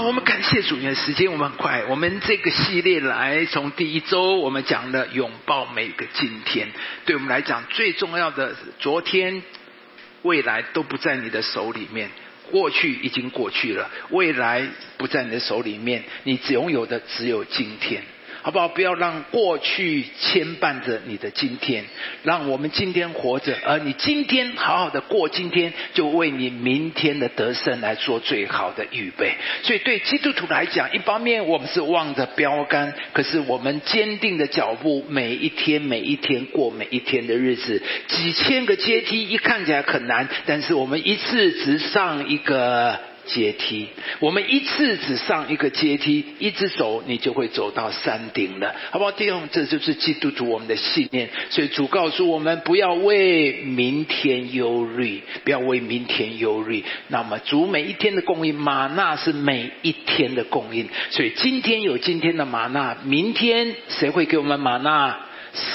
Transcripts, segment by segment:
我们感谢主，你的时间我们很快。我们这个系列来，从第一周我们讲了拥抱每个今天，对我们来讲最重要的，昨天、未来都不在你的手里面，过去已经过去了，未来不在你的手里面，你只拥有的只有今天。好不好？不要让过去牵绊着你的今天，让我们今天活着，而你今天好好的过今天，就为你明天的得胜来做最好的预备。所以，对基督徒来讲，一方面我们是望着标杆，可是我们坚定的脚步，每一天每一天过每一天的日子，几千个阶梯一看起来很难，但是我们一次只上一个。阶梯，我们一次只上一个阶梯，一直走，你就会走到山顶了，好不好？弟兄，这就是基督徒我们的信念。所以主告诉我们，不要为明天忧虑，不要为明天忧虑。那么主每一天的供应，玛纳是每一天的供应。所以今天有今天的玛纳，明天谁会给我们玛纳？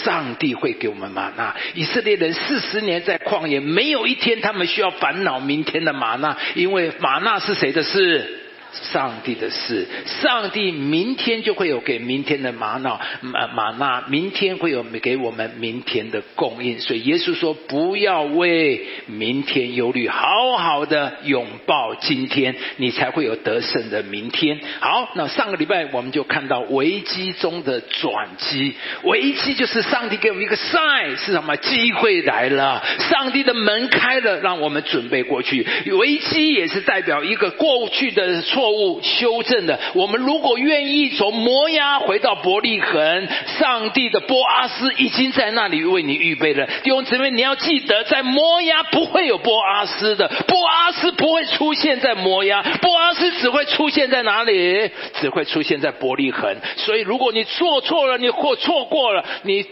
上帝会给我们玛纳。以色列人四十年在旷野，没有一天他们需要烦恼明天的玛纳，因为玛纳是谁的事？上帝的事，上帝明天就会有给明天的玛瑙玛玛纳，明天会有给我们明天的供应。所以耶稣说：“不要为明天忧虑，好好的拥抱今天，你才会有得胜的明天。”好，那上个礼拜我们就看到危机中的转机，危机就是上帝给我们一个 sign，是什么？机会来了，上帝的门开了，让我们准备过去。危机也是代表一个过去的错。错误修正的，我们如果愿意从摩押回到伯利恒，上帝的波阿斯已经在那里为你预备了。弟兄姊妹，你要记得，在摩押不会有波阿斯的，波阿斯不会出现在摩押，波阿斯只会出现在哪里？只会出现在伯利恒。所以，如果你做错了，你或错过了，你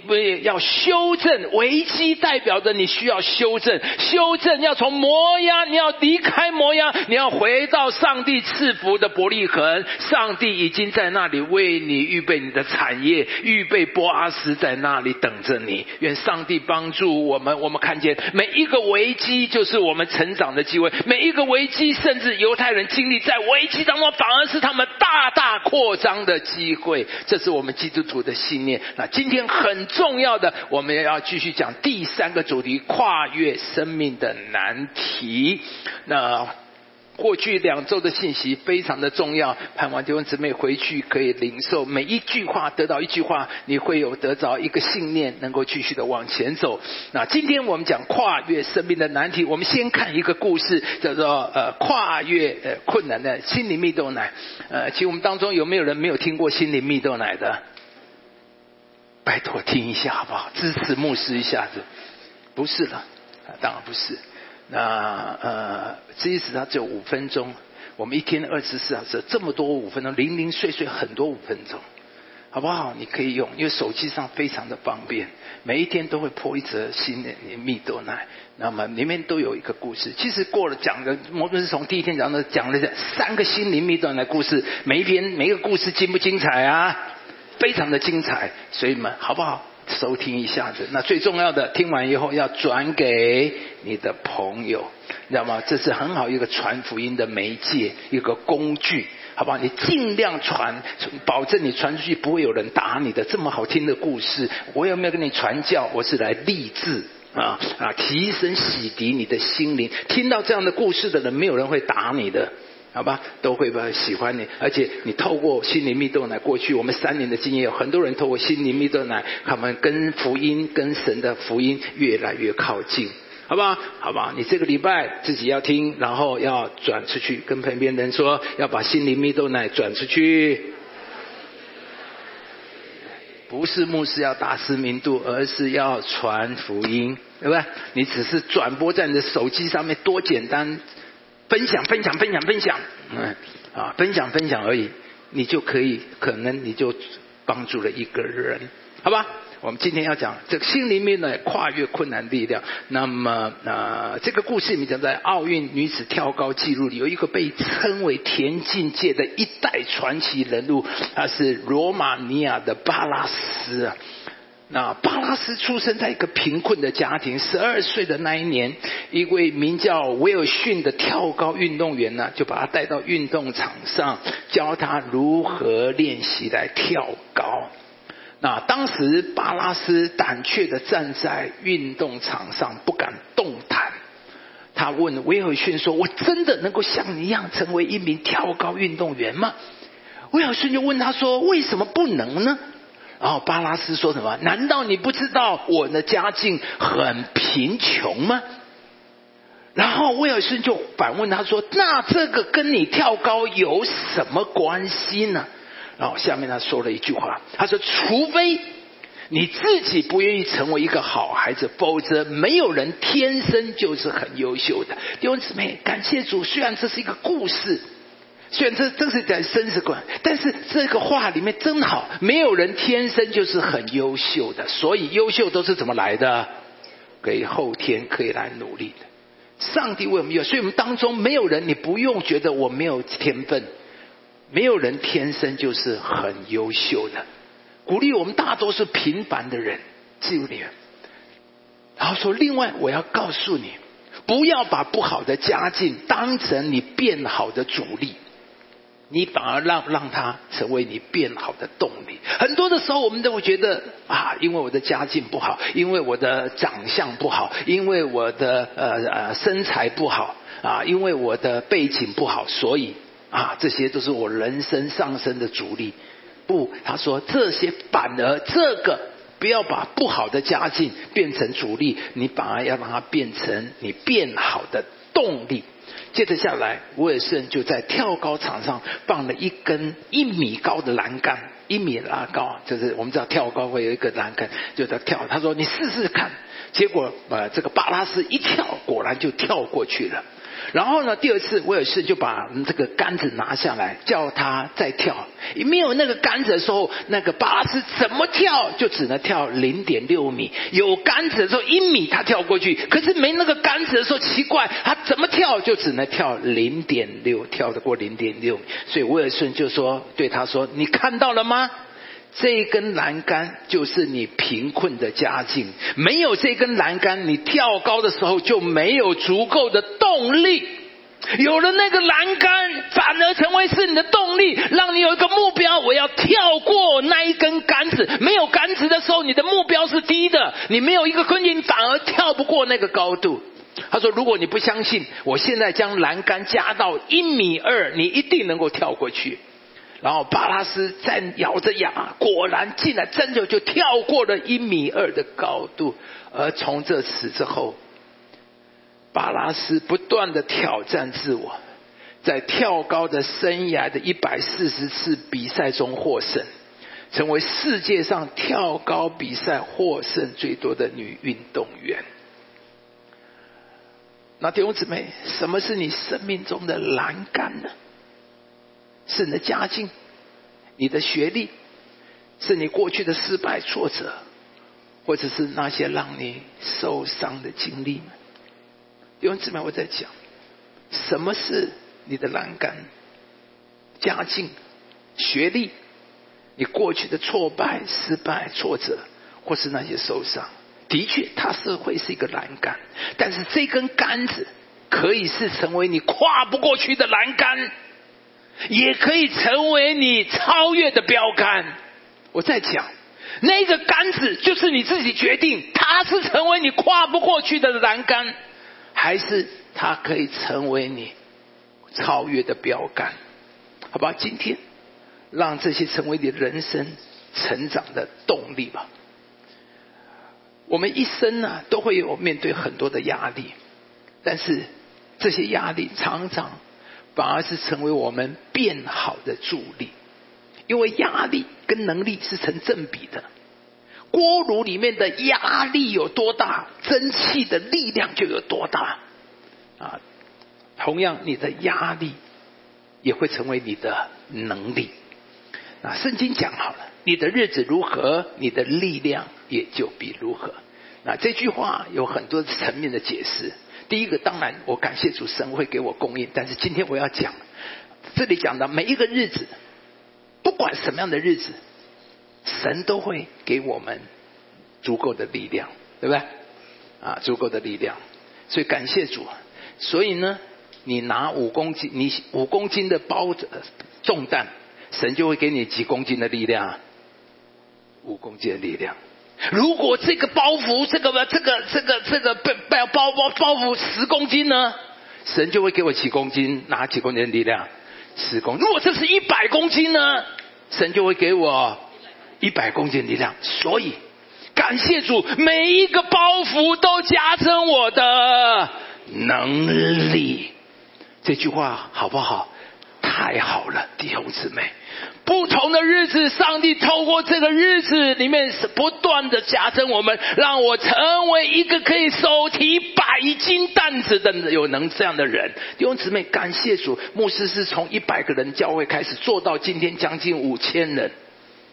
要修正。危机代表着你需要修正，修正要从摩押，你要离开摩押，你要回到上帝赐。福的伯利恒，上帝已经在那里为你预备你的产业，预备波阿斯在那里等着你。愿上帝帮助我们，我们看见每一个危机就是我们成长的机会，每一个危机，甚至犹太人经历在危机当中，反而是他们大大扩张的机会。这是我们基督徒的信念。那今天很重要的，我们也要继续讲第三个主题：跨越生命的难题。那。过去两周的信息非常的重要，盼望弟兄姊妹回去可以领受每一句话，得到一句话，你会有得着一个信念，能够继续的往前走。那今天我们讲跨越生命的难题，我们先看一个故事，叫做呃跨越呃困难的心灵蜜豆奶。呃，其实我们当中有没有人没有听过心灵蜜豆奶的？拜托听一下好不好？支持牧师一下子。不是的，当然不是。那呃，其实它只有五分钟，我们一天二十四小时这么多五分钟，零零碎碎很多五分钟，好不好？你可以用，因为手机上非常的方便，每一天都会播一则新的蜜豆奶，那么里面都有一个故事。其实过了讲的，我们是从第一天讲的，讲了三个心灵蜜豆奶故事，每一篇每一个故事精不精彩啊？非常的精彩，所以们好不好？收听一下子，那最重要的，听完以后要转给你的朋友，知道吗？这是很好一个传福音的媒介，一个工具，好不好？你尽量传，保证你传出去不会有人打你的。这么好听的故事，我有没有跟你传教？我是来励志啊啊，提升洗涤你的心灵。听到这样的故事的人，没有人会打你的。好吧，都会吧喜欢你，而且你透过心灵蜜豆奶，过去我们三年的经验，有很多人透过心灵蜜豆奶，他们跟福音、跟神的福音越来越靠近，好不好？好吧，你这个礼拜自己要听，然后要转出去，跟旁边人说，要把心灵蜜豆奶转出去。不是牧师要大师名度，而是要传福音，对不对？你只是转播在你的手机上面，多简单。分享，分享，分享，分享，嗯，啊，分享，分享而已，你就可以，可能你就帮助了一个人，好吧？我们今天要讲这个心里面的跨越困难力量。那么，啊，这个故事里面讲在奥运女子跳高纪录里有一个被称为田径界的一代传奇人物，他是罗马尼亚的巴拉斯啊。那巴拉斯出生在一个贫困的家庭，十二岁的那一年，一位名叫威尔逊的跳高运动员呢，就把他带到运动场上，教他如何练习来跳高。那当时巴拉斯胆怯的站在运动场上，不敢动弹。他问威尔逊说：“我真的能够像你一样成为一名跳高运动员吗？”威尔逊就问他说：“为什么不能呢？”然后巴拉斯说什么？难道你不知道我的家境很贫穷吗？然后威尔逊就反问他说：“那这个跟你跳高有什么关系呢？”然后下面他说了一句话，他说：“除非你自己不愿意成为一个好孩子，否则没有人天生就是很优秀的。”弟兄姊妹，感谢主，虽然这是一个故事。虽然这这是在生死观，但是这个话里面真好，没有人天生就是很优秀的，所以优秀都是怎么来的？可以后天可以来努力的。上帝为我们有，所以我们当中没有人，你不用觉得我没有天分，没有人天生就是很优秀的。鼓励我们大多是平凡的人，自由你。然后说，另外我要告诉你，不要把不好的家境当成你变好的主力。你反而让让他成为你变好的动力。很多的时候，我们都会觉得啊，因为我的家境不好，因为我的长相不好，因为我的呃呃身材不好啊，因为我的背景不好，所以啊，这些都是我人生上升的阻力。不，他说这些反而这个不要把不好的家境变成阻力，你反而要让它变成你变好的动力。接着下来，威尔逊就在跳高场上放了一根一米高的栏杆，一米拉高，就是我们知道跳高会有一个栏杆，就在跳。他说：“你试试看。”结果，呃，这个巴拉斯一跳，果然就跳过去了。然后呢？第二次，威尔士就把这个杆子拿下来，叫他再跳。没有那个杆子的时候，那个巴拉斯怎么跳就只能跳零点六米。有杆子的时候，一米他跳过去。可是没那个杆子的时候，奇怪，他怎么跳就只能跳零点六，跳得过零点六。所以威尔逊就说：“对他说，你看到了吗？”这一根栏杆就是你贫困的家境，没有这根栏杆，你跳高的时候就没有足够的动力。有了那个栏杆，反而成为是你的动力，让你有一个目标，我要跳过那一根杆子。没有杆子的时候，你的目标是低的，你没有一个困境，反而跳不过那个高度。他说：“如果你不相信，我现在将栏杆加到一米二，你一定能够跳过去。”然后巴拉斯再咬着牙，果然进来，真的就跳过了一米二的高度。而从这次之后，巴拉斯不断的挑战自我，在跳高的生涯的一百四十次比赛中获胜，成为世界上跳高比赛获胜最多的女运动员。那弟兄姊妹，什么是你生命中的栏杆呢？是你的家境，你的学历，是你过去的失败挫折，或者是那些让你受伤的经历。弟兄姊妹，我在讲，什么是你的栏杆？家境、学历，你过去的挫败、失败、挫折，或是那些受伤，的确，它是会是一个栏杆。但是这根杆子可以是成为你跨不过去的栏杆。也可以成为你超越的标杆。我在讲，那个杆子就是你自己决定，它是成为你跨不过去的栏杆，还是它可以成为你超越的标杆？好吧，今天让这些成为你人生成长的动力吧。我们一生呢，都会有面对很多的压力，但是这些压力常常。反而是成为我们变好的助力，因为压力跟能力是成正比的。锅炉里面的压力有多大，蒸汽的力量就有多大。啊，同样你的压力也会成为你的能力。啊，圣经讲好了，你的日子如何，你的力量也就比如何。那这句话有很多层面的解释。第一个，当然我感谢主神会给我供应，但是今天我要讲，这里讲的每一个日子，不管什么样的日子，神都会给我们足够的力量，对不对？啊，足够的力量，所以感谢主。所以呢，你拿五公斤，你五公斤的包着重担，神就会给你几公斤的力量，五公斤的力量。如果这个包袱，这个这个这个这个背背包包包袱十公斤呢，神就会给我几公斤，拿几公斤的力量，十公。如果这是一百公斤呢，神就会给我一百公斤力量。所以。感谢主，每一个包袱都加增我的能力。这句话好不好？太好了，弟兄姊妹。不同的日子，上帝透过这个日子里面是不断的加增我们，让我成为一个可以手提百斤担子的有能这样的人。弟兄姊妹，感谢主，牧师是从一百个人教会开始做到今天将近五千人。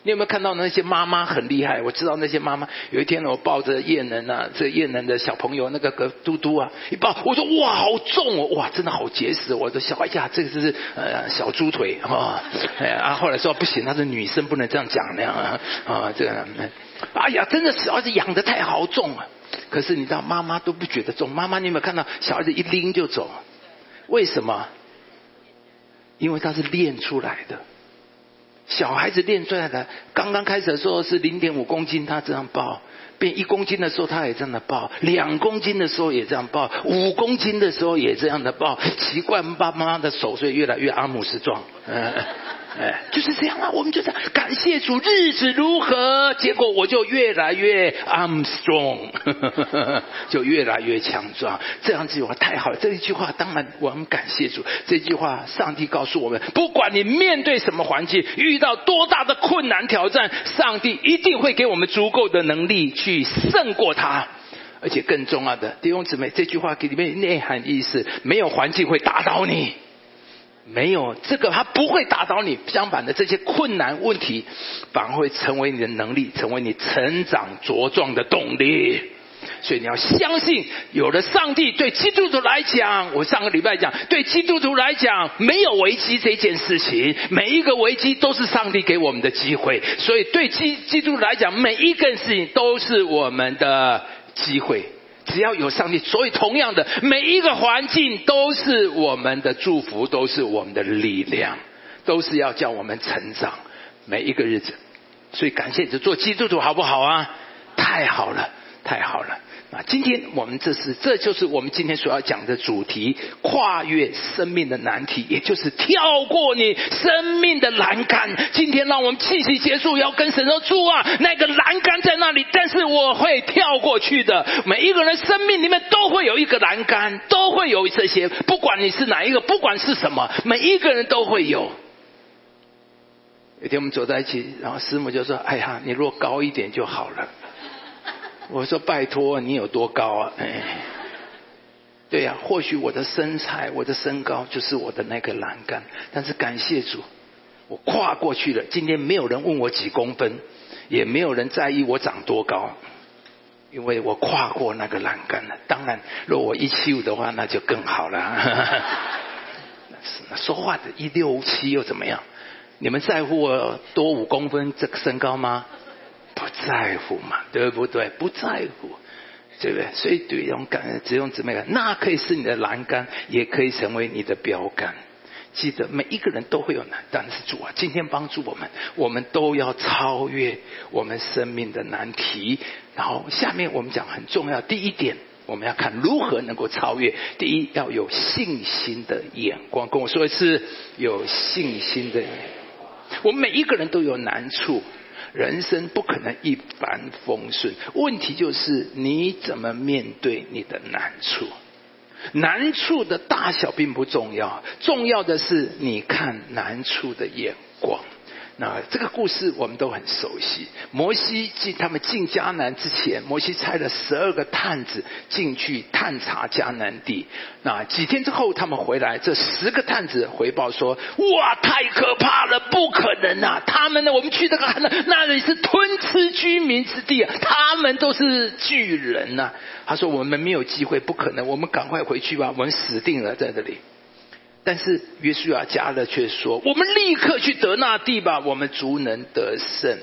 你有没有看到那些妈妈很厉害？我知道那些妈妈。有一天我抱着叶能啊，这叶能的小朋友那个个嘟嘟啊，一抱我说哇好重哦，哇真的好结实。我的小哎呀，这个是呃小猪腿啊。哎啊，后来说不行，他是女生不能这样讲那样啊啊这个。哎呀，真的小孩子养的太好重啊。可是你知道妈妈都不觉得重，妈妈你有没有看到小孩子一拎就走？为什么？因为他是练出来的。小孩子练出来的，刚刚开始的时候是零点五公斤，他这样抱；变一公斤的时候，他也这样的抱；两公斤的时候也这样抱；五公斤的时候也这样的抱。奇怪，爸妈的手所以越来越阿姆斯壮。哎，就是这样啊！我们就这样感谢主，日子如何，结果我就越来越 I'm strong，就越来越强壮。这样子的话太好了，这一句话当然我们感谢主。这句话，上帝告诉我们：不管你面对什么环境，遇到多大的困难挑战，上帝一定会给我们足够的能力去胜过它。而且更重要的，弟兄姊妹，这句话给里面内涵意思：没有环境会打倒你。没有这个，他不会打倒你。相反的，这些困难问题反而会成为你的能力，成为你成长茁壮的动力。所以你要相信，有了上帝，对基督徒来讲，我上个礼拜讲，对基督徒来讲，没有危机这件事情，每一个危机都是上帝给我们的机会。所以对基基督徒来讲，每一个事情都是我们的机会。只要有上帝，所以同样的，每一个环境都是我们的祝福，都是我们的力量，都是要叫我们成长。每一个日子，所以感谢你做基督徒好不好啊？太好了，太好了。今天我们这是，这就是我们今天所要讲的主题：跨越生命的难题，也就是跳过你生命的栏杆。今天让我们气息结束，要跟神说：主啊，那个栏杆在那里，但是我会跳过去的。每一个人生命里面都会有一个栏杆，都会有这些，不管你是哪一个，不管是什么，每一个人都会有。有天我们走在一起，然后师母就说：“哎呀，你若高一点就好了。”我说拜托，你有多高啊？哎，对呀，或许我的身材、我的身高就是我的那个栏杆，但是感谢主，我跨过去了。今天没有人问我几公分，也没有人在意我长多高，因为我跨过那个栏杆了。当然，若我一七五的话，那就更好了。说话的一六七又怎么样？你们在乎我多五公分这个身高吗？不在乎嘛，对不对？不在乎，对不对？所以对勇敢只用姊妹感，那可以是你的栏杆，也可以成为你的标杆。记得每一个人都会有难，但是主啊，今天帮助我们，我们都要超越我们生命的难题。然后下面我们讲很重要，第一点，我们要看如何能够超越。第一，要有信心的眼光。跟我说一次，有信心的眼。我们每一个人都有难处。人生不可能一帆风顺，问题就是你怎么面对你的难处。难处的大小并不重要，重要的是你看难处的眼光。那这个故事我们都很熟悉。摩西进他们进迦南之前，摩西拆了十二个探子进去探查迦南地。那几天之后，他们回来，这十个探子回报说：“哇，太可怕了，不可能啊！他们呢，我们去那个那那里是吞吃居民之地啊，他们都是巨人呐。”他说：“我们没有机会，不可能，我们赶快回去吧，我们死定了在这里。”但是约书亚加勒却说：“我们立刻去得那地吧，我们足能得胜。”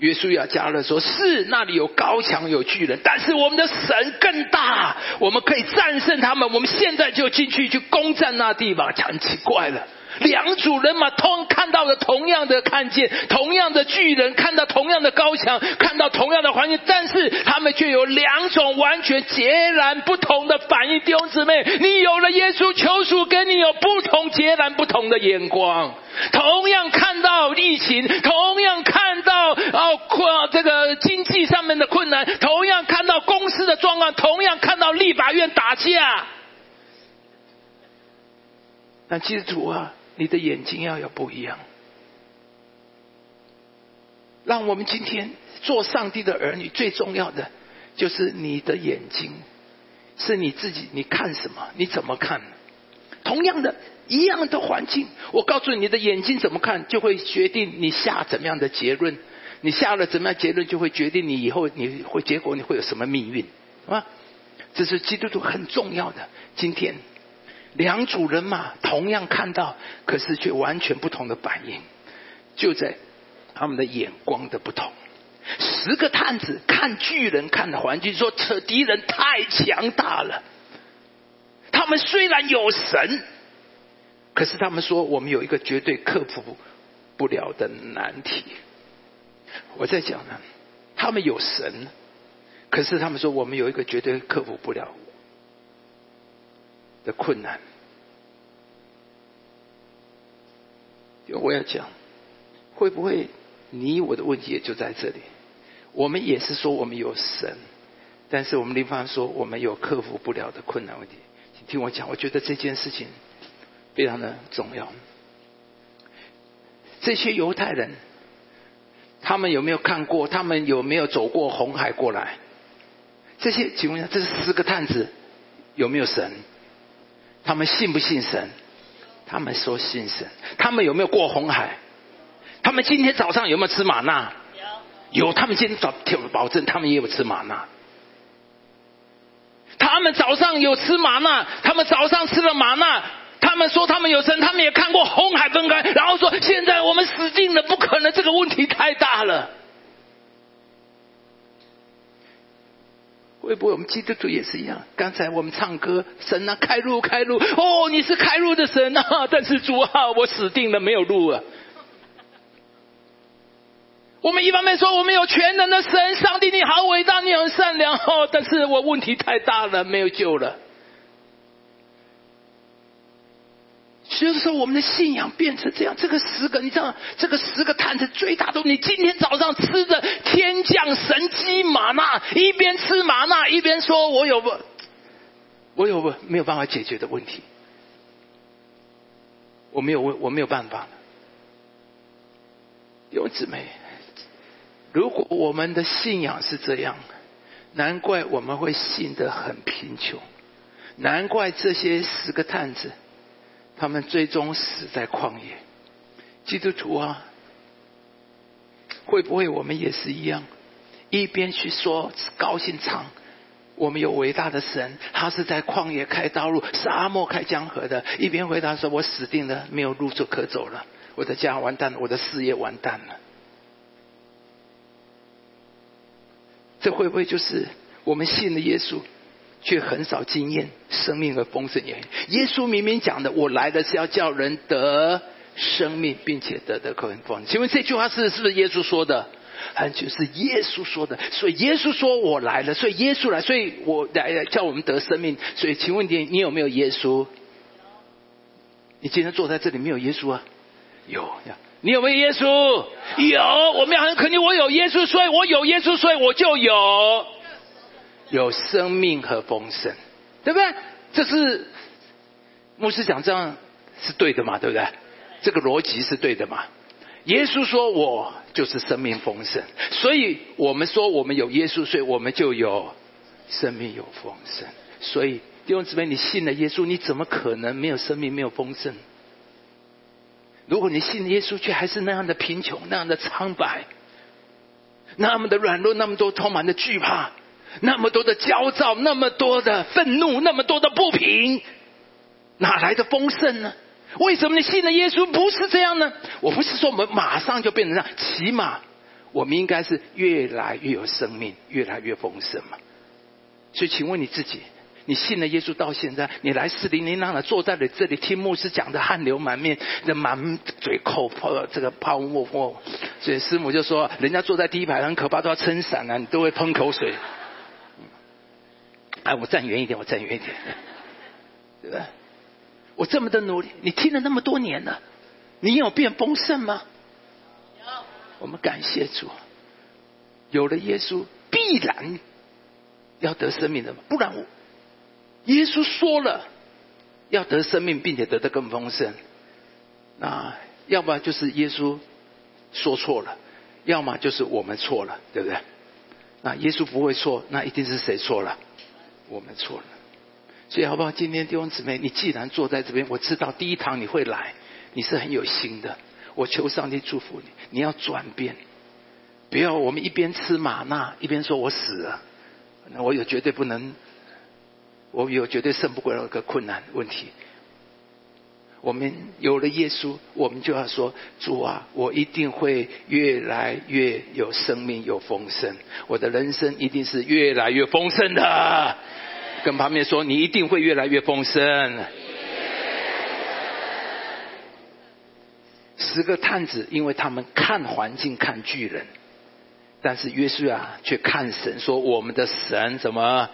约书亚加勒说：“是那里有高墙有巨人，但是我们的神更大，我们可以战胜他们。我们现在就进去去攻占那地吧。”很奇怪了。两组人马同看到了同样的看见，同样的巨人看到同样的高墙，看到同样的环境，但是他们却有两种完全截然不同的反应。弟兄姊妹，你有了耶稣求主跟不同截然不同的眼光。同样看到疫情，同样看到哦困这个经济上面的困难，同样看到公司的状况，同样看到立法院打架。但记住啊。你的眼睛要有不一样，让我们今天做上帝的儿女，最重要的就是你的眼睛，是你自己，你看什么，你怎么看？同样的，一样的环境，我告诉你，你的眼睛怎么看，就会决定你下怎么样的结论。你下了怎么样结论，就会决定你以后你会结果你会有什么命运啊？这是基督徒很重要的。今天。两组人马同样看到，可是却完全不同的反应，就在他们的眼光的不同。十个探子看巨人，看的环境说：“这敌人太强大了。”他们虽然有神，可是他们说：“我们有一个绝对克服不了的难题。”我在讲呢，他们有神，可是他们说：“我们有一个绝对克服不了。”的困难，我要讲，会不会你我的问题也就在这里？我们也是说我们有神，但是我们另方说我们有克服不了的困难问题。请听我讲，我觉得这件事情非常的重要。这些犹太人，他们有没有看过？他们有没有走过红海过来？这些请问一下，这是十个探子有没有神？他们信不信神？他们说信神。他们有没有过红海？他们今天早上有没有吃玛纳？有。有，他们今天早保证他们也有吃玛纳。他们早上有吃玛纳，他们早上吃了玛纳，他们说他们有神，他们也看过红海分开，然后说现在我们死定了，不可能，这个问题太大了。会不会我们基督徒也是一样？刚才我们唱歌，神啊，开路，开路！哦，你是开路的神啊！但是主啊，我死定了，没有路啊！我们一方面说我们有全能的神，上帝你好伟大，你很善良，哦，但是我问题太大了，没有救了。就是说，我们的信仰变成这样。这个十个，你知道，这个十个探子最大的，你今天早上吃的天降神机玛纳，一边吃玛纳一边说：“我有不，我有不没有办法解决的问题，我没有问，我没有办法了。”有姊妹，如果我们的信仰是这样，难怪我们会信得很贫穷，难怪这些十个探子。他们最终死在旷野。基督徒啊，会不会我们也是一样？一边去说高兴唱，我们有伟大的神，他是在旷野开道路、沙漠开江河的；一边回答说：“我死定了，没有路就可走了，我的家完蛋了，我的事业完蛋了。”这会不会就是我们信的耶稣？却很少经验生命和丰盛。耶耶稣明明讲的，我来的是要叫人得生命，并且得的更丰。请问这句话是是不是耶稣说的？很就是耶稣说的。所以耶稣说我来了，所以耶稣来，所以我来叫我们得生命。所以请问你，你有没有耶稣？你今天坐在这里没有耶稣啊？有呀。你有没有耶稣？有。我们很肯定，我有耶稣，所以我有耶稣，所以我就有。有生命和丰盛，对不对？这是牧师讲这样是对的嘛？对不对？这个逻辑是对的嘛？耶稣说：“我就是生命丰盛。”所以我们说我们有耶稣，所以我们就有生命有丰盛。所以弟兄姊妹，你信了耶稣，你怎么可能没有生命、没有丰盛？如果你信耶稣，却还是那样的贫穷、那样的苍白、那么的软弱、那么多充满的惧怕。那么多的焦躁，那么多的愤怒，那么多的不平，哪来的丰盛呢？为什么你信了耶稣不是这样呢？我不是说我们马上就变成这样，起码我们应该是越来越有生命，越来越丰盛嘛。所以，请问你自己，你信了耶稣到现在，你来四零零让的坐在了这里听牧师讲的汗流满面，的满嘴口泡这个泡沫沫，所以师母就说，人家坐在第一排很可怕，都要撑伞啊，你都会喷口水。哎，我站远一点，我站远一点，对不对？我这么的努力，你听了那么多年了，你有变丰盛吗？有。我们感谢主，有了耶稣，必然要得生命的，不然我耶稣说了要得生命，并且得的更丰盛。那要不然就是耶稣说错了，要么就是我们错了，对不对？那耶稣不会错，那一定是谁错了？我们错了。所以好不好？今天弟兄姊妹，你既然坐在这边，我知道第一堂你会来，你是很有心的。我求上帝祝福你，你要转变，不要我们一边吃玛纳一边说我死了，那我也绝对不能，我有绝对胜不过那个困难问题。我们有了耶稣，我们就要说主啊，我一定会越来越有生命，有丰盛，我的人生一定是越来越丰盛的。跟旁边说，你一定会越来越丰盛。十个探子，因为他们看环境看巨人，但是约书亚却看神，说我们的神怎么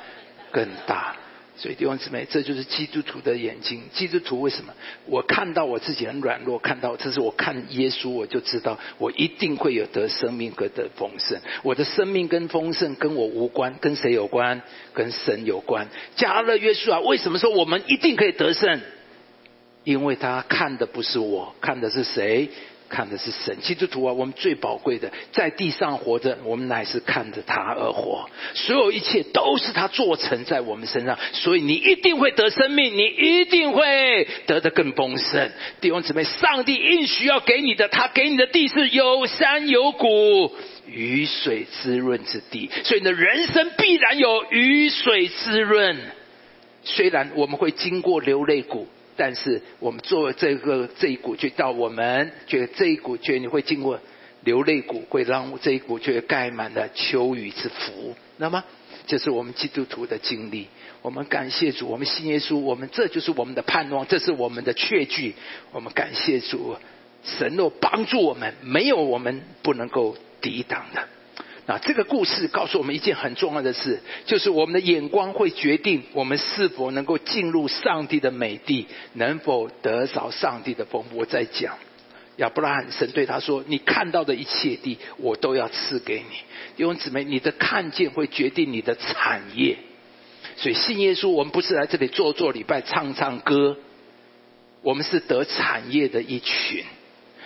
更大？所以弟兄姊妹，这就是基督徒的眼睛。基督徒为什么？我看到我自己很软弱，看到这是我看耶稣，我就知道我一定会有得生命和得丰盛。我的生命跟丰盛跟我无关，跟谁有关？跟神有关。加勒约书亚为什么说我们一定可以得胜？因为他看的不是我，看的是谁？看的是神，基督徒啊，我们最宝贵的，在地上活着，我们乃是看着他而活，所有一切都是他做成在我们身上，所以你一定会得生命，你一定会得的更丰盛。弟兄姊妹，上帝应许要给你的，他给你的地是有山有谷、雨水滋润之地，所以你的人生必然有雨水滋润。虽然我们会经过流泪谷。但是我们做这个这一股，就到我们觉得这一股，觉得你会经过流泪谷，会让这一股觉得盖满了秋雨之福。那么，这是我们基督徒的经历。我们感谢主，我们信耶稣，我们这就是我们的盼望，这是我们的确据。我们感谢主，神若帮助我们，没有我们不能够抵挡的。那这个故事告诉我们一件很重要的事，就是我们的眼光会决定我们是否能够进入上帝的美地，能否得着上帝的丰富。我在讲亚伯拉罕，神对他说：“你看到的一切地，我都要赐给你。”弟兄姊妹，你的看见会决定你的产业。所以信耶稣，我们不是来这里做做礼拜、唱唱歌，我们是得产业的一群。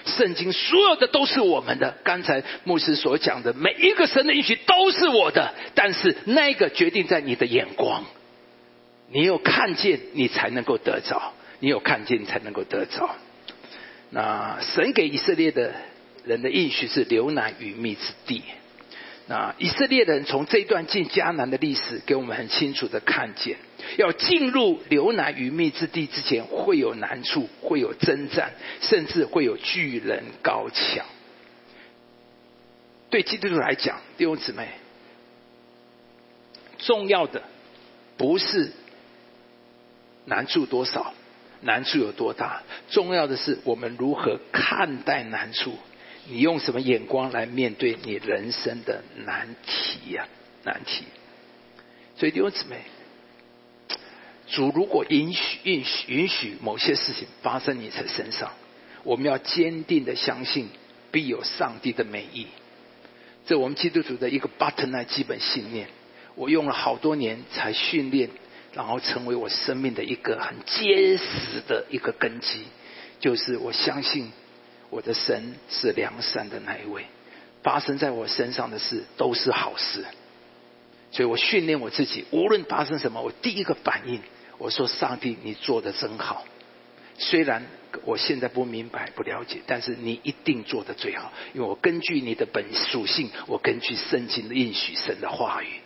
圣经所有的都是我们的。刚才牧师所讲的每一个神的应许都是我的，但是那个决定在你的眼光。你有看见，你才能够得着；你有看见，才能够得着。那神给以色列的人的应许是流奶与蜜之地。那以色列人从这段进迦南的历史，给我们很清楚的看见。要进入流奶与蜜之地之前，会有难处，会有征战，甚至会有巨人高墙。对基督徒来讲，弟兄姊妹，重要的不是难处多少，难处有多大，重要的是我们如何看待难处。你用什么眼光来面对你人生的难题呀？难题。所以弟兄姊妹。主如果允许、允许、允许某些事情发生你的身上，我们要坚定的相信必有上帝的美意。这我们基督徒的一个 button 基本信念。我用了好多年才训练，然后成为我生命的一个很坚实的一个根基，就是我相信我的神是良善的那一位，发生在我身上的事都是好事。所以我训练我自己，无论发生什么，我第一个反应。我说：“上帝，你做的真好。虽然我现在不明白、不了解，但是你一定做的最好，因为我根据你的本属性，我根据圣经的应许、神的话语，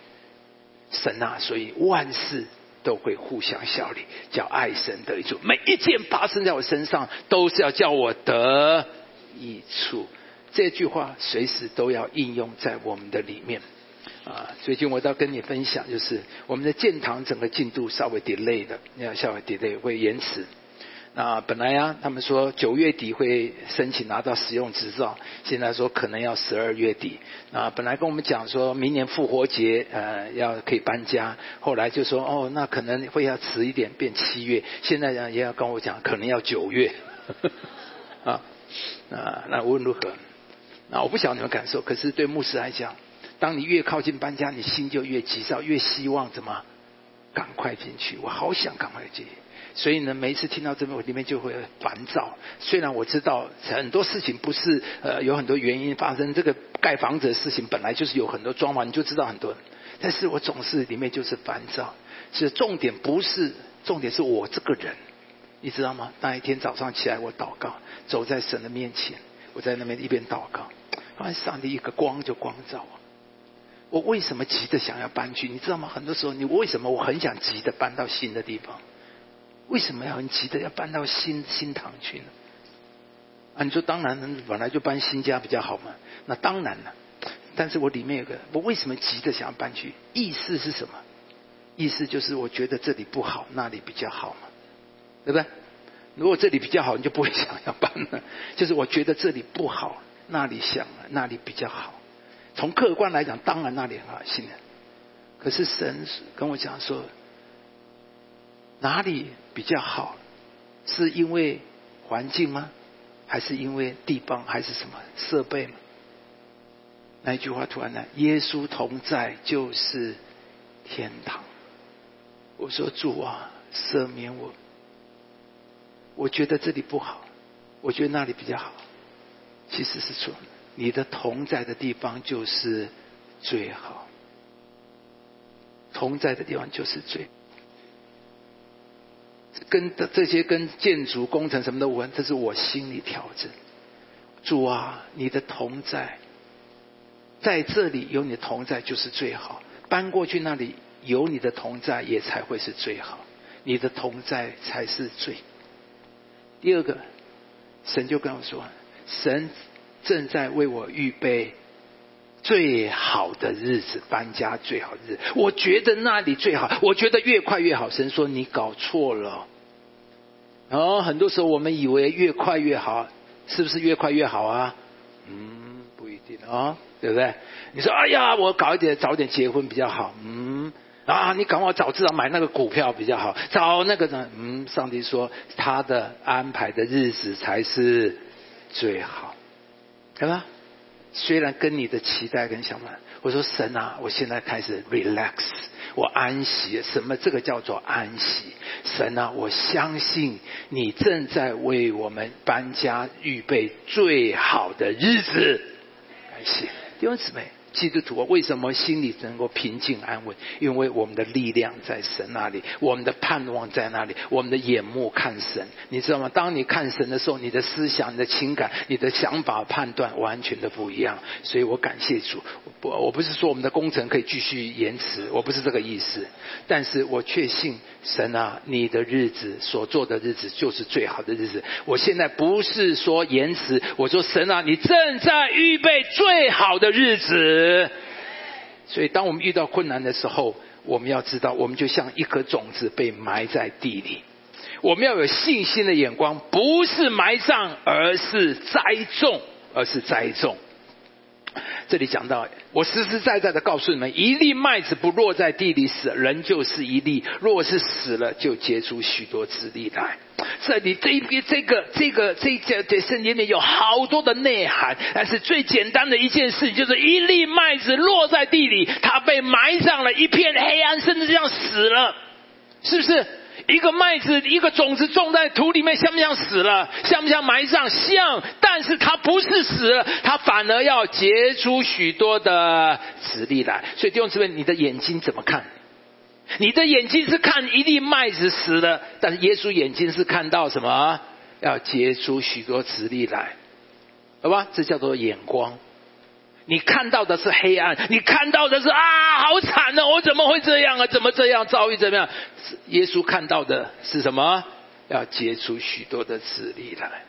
神啊，所以万事都会互相效力，叫爱神得益处。每一件发生在我身上，都是要叫我得益处。这句话随时都要应用在我们的里面。啊，最近我倒跟你分享，就是我们的建堂整个进度稍微 delay 的，要稍微 delay 会延迟。那本来呀，他们说九月底会申请拿到使用执照，现在说可能要十二月底。啊，本来跟我们讲说明年复活节呃要可以搬家，后来就说哦那可能会要迟一点变七月，现在呢也要跟我讲可能要九月。啊啊，那无论如何，那我不晓得你们感受，可是对牧师来讲，当你越靠近搬家，你心就越急躁，越希望怎么赶快进去，我好想赶快进。所以呢，每一次听到这边，我里面就会烦躁。虽然我知道很多事情不是呃有很多原因发生，这个盖房子的事情本来就是有很多装潢，你就知道很多。但是我总是里面就是烦躁。是重点不是重点是我这个人，你知道吗？那一天早上起来，我祷告，走在神的面前，我在那边一边祷告，发现上帝一个光就光照我。我为什么急着想要搬去？你知道吗？很多时候，你为什么我很想急的搬到新的地方？为什么要很急的要搬到新新堂去呢？啊，你说当然，本来就搬新家比较好嘛。那当然了，但是我里面有个，我为什么急着想要搬去？意思是什么？意思就是我觉得这里不好，那里比较好嘛，对不对？如果这里比较好，你就不会想要搬了。就是我觉得这里不好，那里想那里比较好。从客观来讲，当然那里很好，信任。可是神跟我讲说。哪里比较好？是因为环境吗？还是因为地方？还是什么设备吗？那一句话突然来：耶稣同在就是天堂。我说主啊，赦免我。我觉得这里不好，我觉得那里比较好。其实是错。你的同在的地方就是最好。同在的地方就是最。跟的这些跟建筑工程什么的无关，这是我心里调整。主啊，你的同在，在这里有你的同在就是最好。搬过去那里有你的同在也才会是最好，你的同在才是最。第二个，神就跟我说，神正在为我预备。最好的日子搬家，最好日子，我觉得那里最好。我觉得越快越好。神说你搞错了。哦，很多时候我们以为越快越好，是不是越快越好啊？嗯，不一定啊，对不对？你说哎呀，我搞一点早点结婚比较好。嗯，啊，你赶快早知道买那个股票比较好，找那个呢？嗯，上帝说他的安排的日子才是最好，对吧？虽然跟你的期待跟想法，我说神啊，我现在开始 relax，我安息。什么这个叫做安息？神啊，我相信你正在为我们搬家预备最好的日子。感谢弟兄姊妹。基督徒为什么心里能够平静安稳？因为我们的力量在神那里，我们的盼望在那里，我们的眼目看神。你知道吗？当你看神的时候，你的思想、你的情感、你的想法、判断完全的不一样。所以我感谢主。不，我不是说我们的工程可以继续延迟，我不是这个意思。但是我确信神啊，你的日子所做的日子就是最好的日子。我现在不是说延迟，我说神啊，你正在预备最好的日子。所以，当我们遇到困难的时候，我们要知道，我们就像一颗种子被埋在地里。我们要有信心的眼光，不是埋葬，而是栽种，而是栽种。这里讲到，我实实在在的告诉你们：一粒麦子不落在地里死，人就是一粒；若是死了，就结出许多子粒来。这里这一边这个这个这这这圣经里有好多的内涵，但是最简单的一件事，就是一粒麦子落在地里，它被埋葬了一片黑暗，甚至这样死了，是不是？一个麦子，一个种子种在土里面，像不像死了？像不像埋葬？像，但是它不是死了，它反而要结出许多的籽粒来。所以弟兄姊妹，你的眼睛怎么看？你的眼睛是看一粒麦子死了，但是耶稣眼睛是看到什么？要结出许多籽粒来，好吧？这叫做眼光。你看到的是黑暗，你看到的是啊，好惨啊！我怎么会这样啊？怎么这样遭遇怎么样？耶稣看到的是什么？要结出许多的子粒来。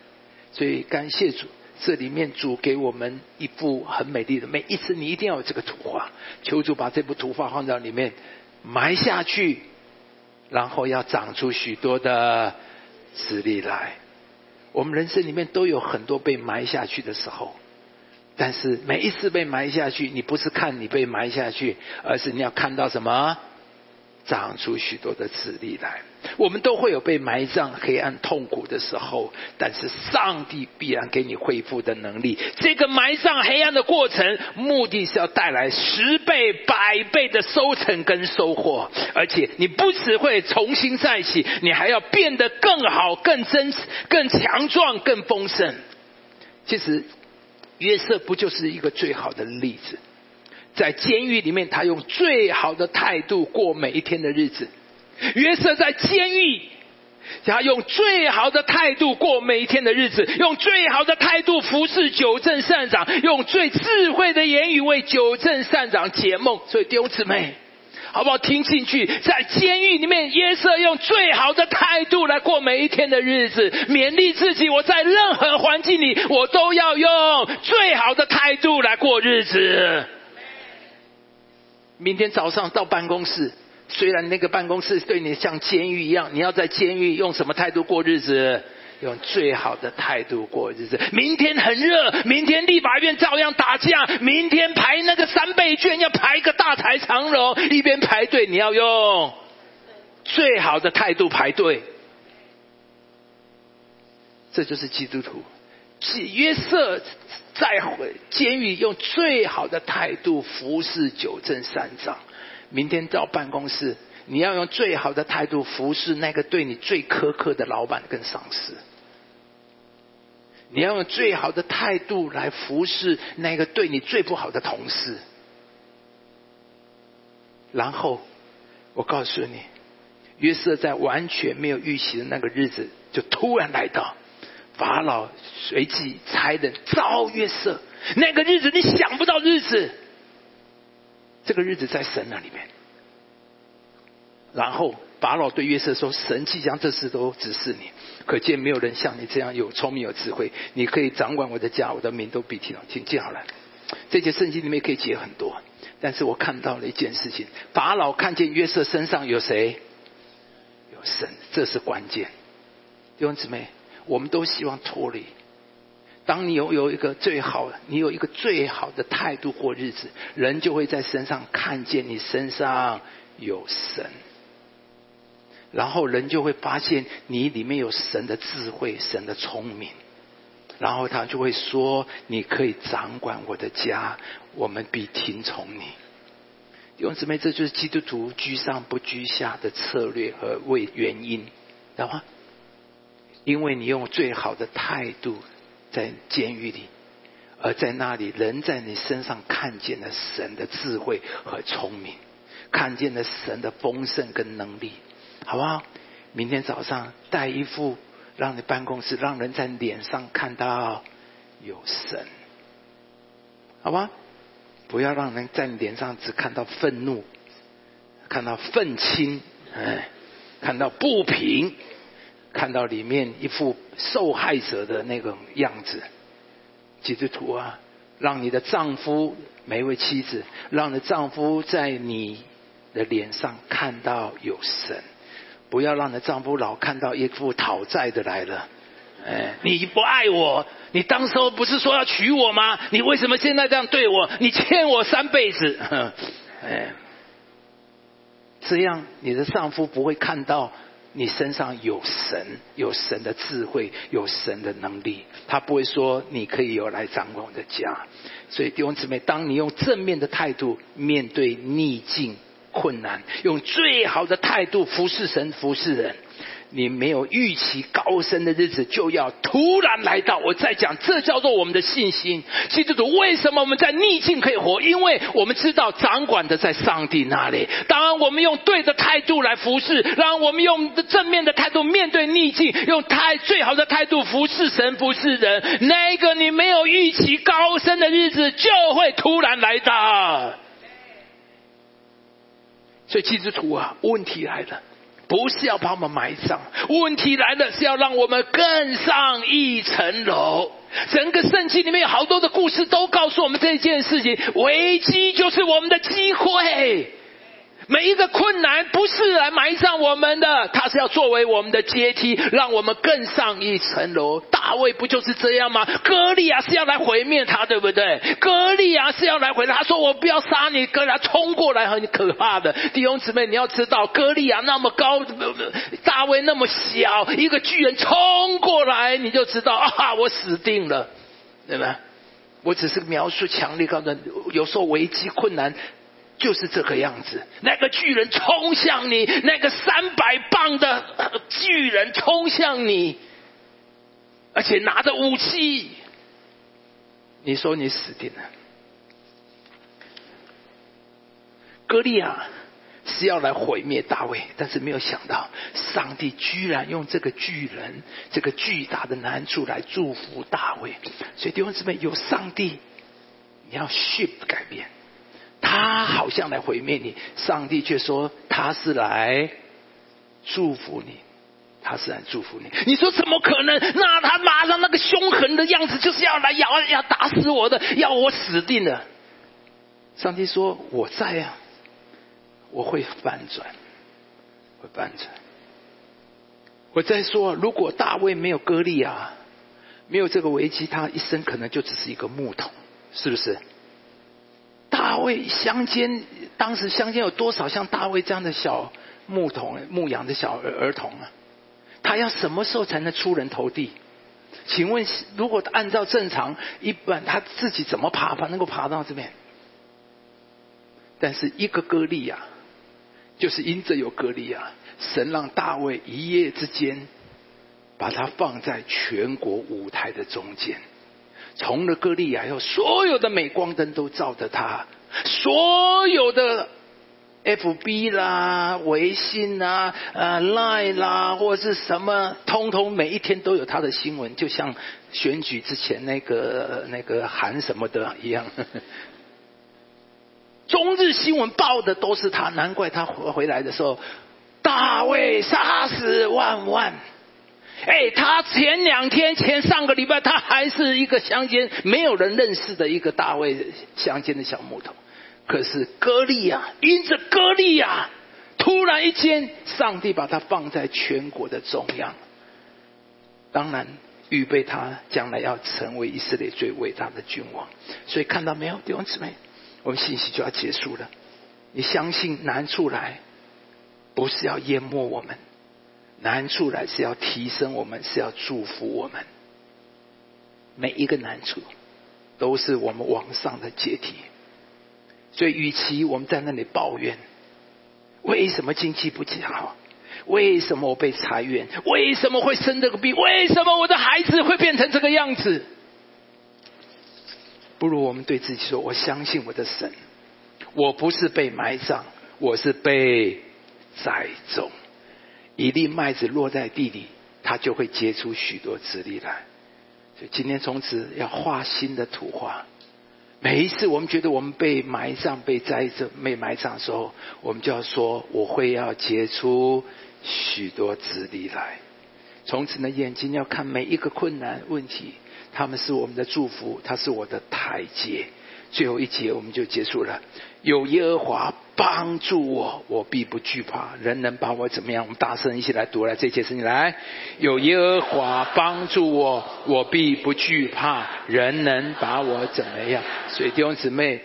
所以感谢主，这里面主给我们一幅很美丽的，每一次你一定要有这个图画，求主把这幅图画放在里面埋下去，然后要长出许多的实力来。我们人生里面都有很多被埋下去的时候，但是每一次被埋下去，你不是看你被埋下去，而是你要看到什么？长出许多的籽力来，我们都会有被埋葬、黑暗、痛苦的时候，但是上帝必然给你恢复的能力。这个埋葬黑暗的过程，目的是要带来十倍、百倍的收成跟收获，而且你不只会重新再起，你还要变得更好、更真实、更强壮、更丰盛。其实，约瑟不就是一个最好的例子？在监狱里面，他用最好的态度过每一天的日子。约瑟在监狱，他用最好的态度过每一天的日子，用最好的态度服侍九正善长，用最智慧的言语为九正善长解梦。所以弟兄姊妹，好不好听进去？在监狱里面，约瑟用最好的态度来过每一天的日子，勉励自己：我在任何环境里，我都要用最好的态度来过日子。明天早上到办公室，虽然那个办公室对你像监狱一样，你要在监狱用什么态度过日子？用最好的态度过日子。明天很热，明天立法院照样打架。明天排那个三倍券要排个大排长龙，一边排队你要用最好的态度排队。这就是基督徒。约瑟在监狱用最好的态度服侍九正三长。明天到办公室，你要用最好的态度服侍那个对你最苛刻的老板跟上司。你要用最好的态度来服侍那个对你最不好的同事。然后，我告诉你，约瑟在完全没有预期的那个日子，就突然来到。法老随即差人招约瑟，那个日子你想不到日子，这个日子在神那里面。然后法老对约瑟说：“神即将这事都指示你，可见没有人像你这样有聪明有智慧，你可以掌管我的家，我的民都必听请记好了。这节圣经里面可以解很多，但是我看到了一件事情：法老看见约瑟身上有谁？有神，这是关键。弟兄姊妹。我们都希望脱离。当你有有一个最好，你有一个最好的态度过日子，人就会在身上看见你身上有神，然后人就会发现你里面有神的智慧、神的聪明，然后他就会说：“你可以掌管我的家，我们必听从你。”弟兄姊妹，这就是基督徒居上不居下的策略和为原因，知道吗？因为你用最好的态度在监狱里，而在那里，人在你身上看见了神的智慧和聪明，看见了神的丰盛跟能力，好不好？明天早上带一副，让你办公室让人在脸上看到有神，好吧？不要让人在脸上只看到愤怒，看到愤青，哎，看到不平。看到里面一副受害者的那种样子，基督徒啊，让你的丈夫每一位妻子，让你的丈夫在你的脸上看到有神，不要让你丈夫老看到一副讨债的来了。哎，你不爱我，你当时候不是说要娶我吗？你为什么现在这样对我？你欠我三辈子。哎，这样你的丈夫不会看到。你身上有神，有神的智慧，有神的能力，他不会说你可以有来掌管我的家。所以弟兄姊妹，当你用正面的态度面对逆境困难，用最好的态度服侍神、服侍人。你没有预期高升的日子就要突然来到。我在讲，这叫做我们的信心。基督徒为什么我们在逆境可以活？因为我们知道掌管的在上帝那里。当然我们用对的态度来服侍，让我们用正面的态度面对逆境，用太最好的态度服侍神、服侍人，那个你没有预期高升的日子就会突然来到。所以基督徒啊，问题来了。不是要把我们埋葬，问题来了是要让我们更上一层楼。整个圣经里面有好多的故事都告诉我们这件事情：危机就是我们的机会。每一个困难不是来埋葬我们的，它是要作为我们的阶梯，让我们更上一层楼。大卫不就是这样吗？歌利亚是要来毁灭他，对不对？歌利亚是要来毁，他说我不要杀你，哥利亚冲过来很可怕的。弟兄姊妹，你要知道，歌利亚那么高，大卫那么小，一个巨人冲过来，你就知道啊，我死定了，对吧？我只是描述强烈告诉，有时候危机困难。就是这个样子，那个巨人冲向你，那个三百磅的巨人冲向你，而且拿着武器，你说你死定了。歌利亚是要来毁灭大卫，但是没有想到，上帝居然用这个巨人、这个巨大的难处来祝福大卫。所以弟兄姊妹，有上帝，你要 shift 改变。他好像来毁灭你，上帝却说他是来祝福你，他是来祝福你。你说怎么可能？那他马上那个凶狠的样子，就是要来要要打死我的，要我死定了。上帝说我在呀，我会反转，会反转。我在说，如果大卫没有割利啊，没有这个危机，他一生可能就只是一个木桶，是不是？大卫乡间，当时乡间有多少像大卫这样的小牧童、牧羊的小儿儿童啊？他要什么时候才能出人头地？请问，如果按照正常，一般他自己怎么爬？爬能够爬到这边？但是一个歌利亚，就是因着有歌利亚，神让大卫一夜之间把他放在全国舞台的中间。从了歌利亚以后，所有的镁光灯都照着他，所有的 F B 啦、微信啦、呃 Line 啦，或者是什么，通通每一天都有他的新闻，就像选举之前那个那个韩什么的一样。中日新闻报的都是他，难怪他回回来的时候，大卫杀死万万。哎，他前两天、前上个礼拜，他还是一个乡间没有人认识的一个大卫乡间的小木头。可是歌利亚，因着歌利亚，突然一间，上帝把他放在全国的中央，当然预备他将来要成为以色列最伟大的君王。所以看到没有，弟兄姊妹，我们信息就要结束了。你相信难处来，不是要淹没我们。难处来是要提升我们，是要祝福我们。每一个难处都是我们往上的阶梯。所以，与其我们在那里抱怨，为什么经济不好？为什么我被裁员？为什么会生这个病？为什么我的孩子会变成这个样子？不如我们对自己说：我相信我的神，我不是被埋葬，我是被栽种。一粒麦子落在地里，它就会结出许多籽粒来。所以今天从此要画新的图画。每一次我们觉得我们被埋葬、被栽着、被埋葬的时候，我们就要说：我会要结出许多籽粒来。从此呢，眼睛要看每一个困难问题，他们是我们的祝福，它是我的台阶。最后一节我们就结束了。有耶和华帮助我，我必不惧怕。人能把我怎么样？我们大声一起来读来这节圣经来。有耶和华帮助我，我必不惧怕。人能把我怎么样？所以弟兄姊妹，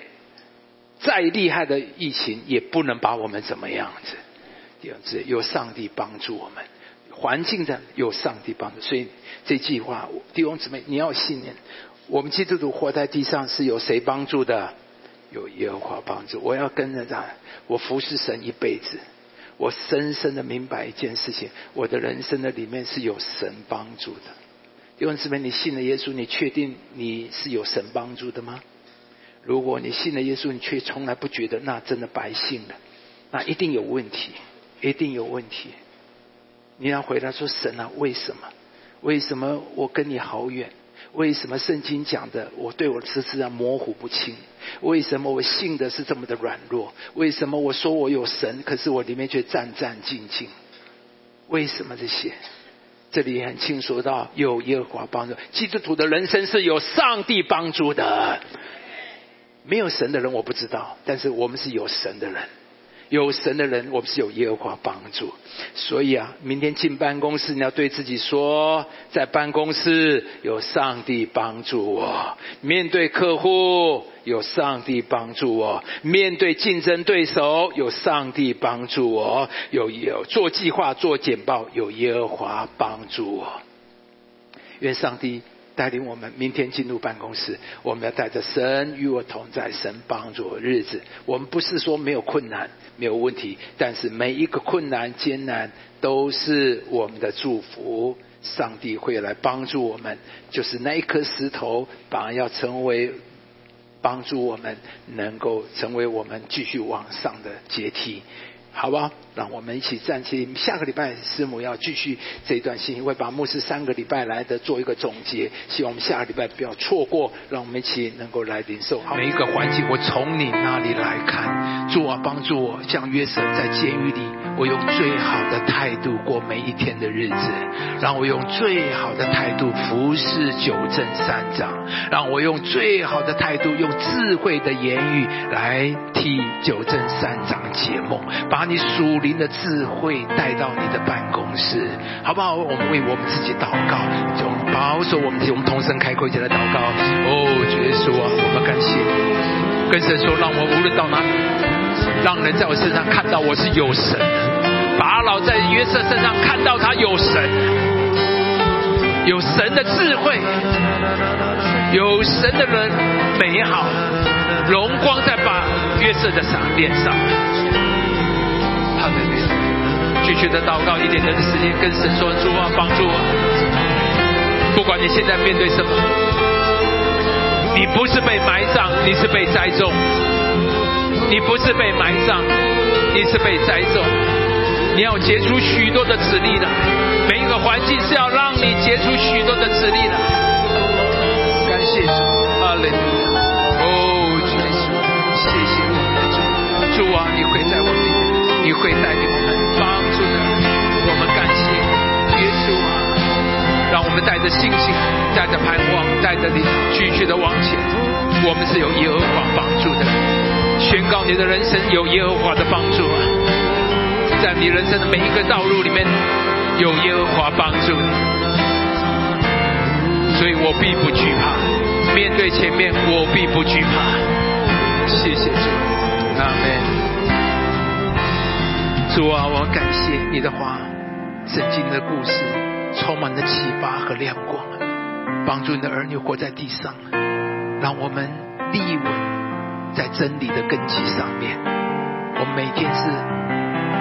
再厉害的疫情也不能把我们怎么样子。弟兄姊妹，有上帝帮助我们，环境的有上帝帮助。所以这句话，弟兄姊妹，你要信念。我们基督徒活在地上是有谁帮助的？有耶和华帮助。我要跟着他，我服侍神一辈子。我深深的明白一件事情：我的人生的里面是有神帮助的。弟兄姊妹，你信了耶稣，你确定你是有神帮助的吗？如果你信了耶稣，你却从来不觉得，那真的白信了，那一定有问题，一定有问题。你要回答说：神啊，为什么？为什么我跟你好远？为什么圣经讲的我对我迟迟啊模糊不清？为什么我信的是这么的软弱？为什么我说我有神，可是我里面却战战兢兢？为什么这些？这里很清楚到有耶和华帮助，基督徒的人生是有上帝帮助的。没有神的人我不知道，但是我们是有神的人。有神的人，我们是有耶和华帮助，所以啊，明天进办公室，你要对自己说，在办公室有上帝帮助我；面对客户有上帝帮助我；面对竞争对手有上帝帮助我；有有做计划、做简报有耶和华帮助我。愿上帝。带领我们明天进入办公室，我们要带着神与我同在，神帮助我日子。我们不是说没有困难、没有问题，但是每一个困难、艰难都是我们的祝福。上帝会来帮助我们，就是那一颗石头，反而要成为帮助我们，能够成为我们继续往上的阶梯。好吧，让我们一起站起。下个礼拜师母要继续这一段信息，会把牧师三个礼拜来的做一个总结。希望我们下个礼拜不要错过，让我们一起能够来领受。每一个环境，我从你那里来看，主啊，帮助我，像约瑟在监狱里，我用最好的态度过每一天的日子；让我用最好的态度服侍九正三长；让我用最好的态度，用智慧的言语来替九正三长解梦，把。你属灵的智慧带到你的办公室，好不好？我们为我们自己祷告，就保守我们，我们同声开口起来祷告。哦，主耶稣啊，我们感谢你，跟神说，让我无论到哪里，让人在我身上看到我是有神的。法老在约瑟身上看到他有神，有神的智慧，有神的人美好荣光在把约瑟的上脸上。继续的祷告，一点点的时间跟神说：主啊，帮助我。不管你现在面对什么，你不是被埋葬，你是被栽种；你不是被埋葬，你是被栽种。你要结出许多的籽粒的，每一个环境是要让你结出许多的籽粒的。感谢主，阿门。哦，主耶稣，谢谢我们的主，主啊，你会在我们里面，你会带领我们帮助的。我们感谢耶稣啊。让我们带着信心，带着盼望，带着你继续的往前。我们是有耶和华帮助的，宣告你的人生有耶和华的帮助啊！在你人生的每一个道路里面，有耶和华帮助你，所以我必不惧怕。面对前面，我必不惧怕。谢谢主，阿门。主啊，我感谢你的话，圣经的故事。充满了启发和亮光，帮助你的儿女活在地上，让我们立稳在真理的根基上面。我们每天是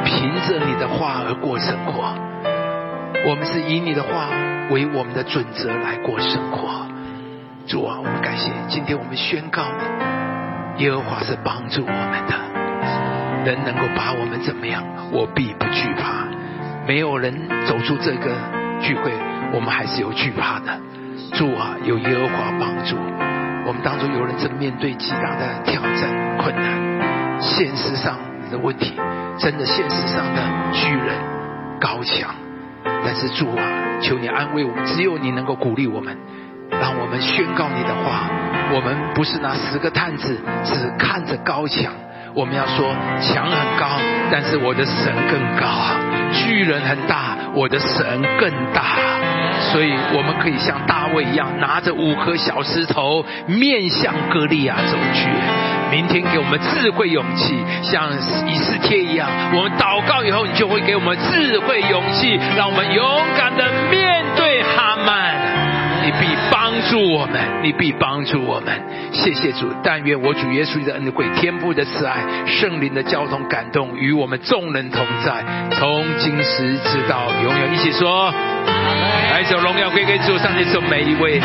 凭着你的话而过生活，我们是以你的话为我们的准则来过生活。主啊，我们感谢今天我们宣告，耶和华是帮助我们的，人能够把我们怎么样，我必不惧怕。没有人走出这个。聚会，我们还是有惧怕的。主啊，有耶和华帮助。我们当中有人正面对极大的挑战、困难，现实上的问题，真的现实上的巨人、高墙。但是主啊，求你安慰我们，只有你能够鼓励我们，让我们宣告你的话。我们不是拿十个探子，只看着高墙。我们要说墙很高，但是我的神更高啊；巨人很大，我的神更大。所以我们可以像大卫一样，拿着五颗小石头，面向歌利亚走去。明天给我们智慧勇气，像以斯帖一样。我们祷告以后，你就会给我们智慧勇气，让我们勇敢的面对哈曼。你必发助我们，你必帮助我们。谢谢主，但愿我主耶稣的恩惠、天父的慈爱、圣灵的交通感动与我们众人同在，从今时直到永远。一起说，来，一首荣耀归给主，上帝，颂每一位。